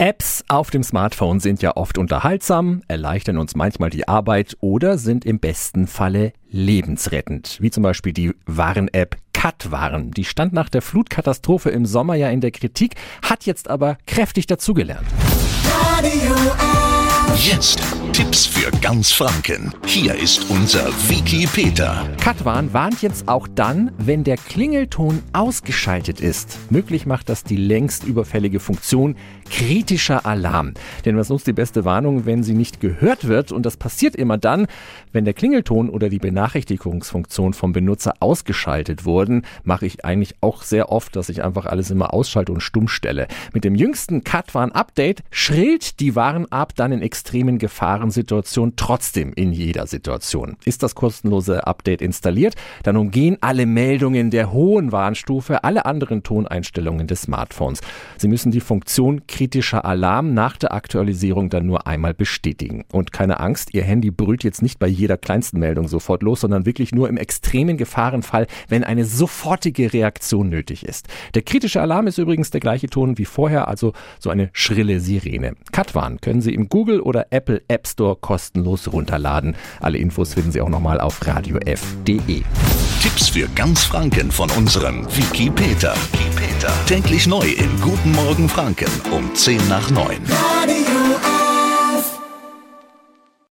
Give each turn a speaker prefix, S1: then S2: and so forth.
S1: Apps auf dem Smartphone sind ja oft unterhaltsam, erleichtern uns manchmal die Arbeit oder sind im besten Falle lebensrettend, wie zum Beispiel die Warn-App Katwarn. Die stand nach der Flutkatastrophe im Sommer ja in der Kritik, hat jetzt aber kräftig dazugelernt.
S2: Jetzt Tipps für ganz Franken. Hier ist unser Wiki Peter.
S1: Katwan warnt jetzt auch dann, wenn der Klingelton ausgeschaltet ist. Möglich macht das die längst überfällige Funktion kritischer Alarm. Denn was nutzt die beste Warnung, wenn sie nicht gehört wird? Und das passiert immer dann, wenn der Klingelton oder die Benachrichtigungsfunktion vom Benutzer ausgeschaltet wurden, mache ich eigentlich auch sehr oft, dass ich einfach alles immer ausschalte und stumm stelle. Mit dem jüngsten Katwan-Update schrillt die Warn-App dann in extremen Gefahrensituationen trotzdem in jeder Situation. Ist das kostenlose Update installiert, dann umgehen alle Meldungen der hohen Warnstufe alle anderen Toneinstellungen des Smartphones. Sie müssen die Funktion kritischer Alarm nach der Aktualisierung dann nur einmal bestätigen. Und keine Angst, Ihr Handy brüllt jetzt nicht bei jeder kleinsten Meldung sofort los, sondern wirklich nur im extremen Gefahrenfall, wenn eine sofortige Reaktion nötig ist. Der kritische Alarm ist übrigens der gleiche Ton wie vorher, also so eine schrille Sirene. Katwan können Sie im Google oder Apple App Store kostenlos runterladen. Alle Infos finden Sie auch nochmal auf radiof.de.
S2: Tipps für ganz Franken von unserem Wiki Peter. Wiki Peter. Täglich neu in Guten Morgen Franken um 10 nach 9. Radio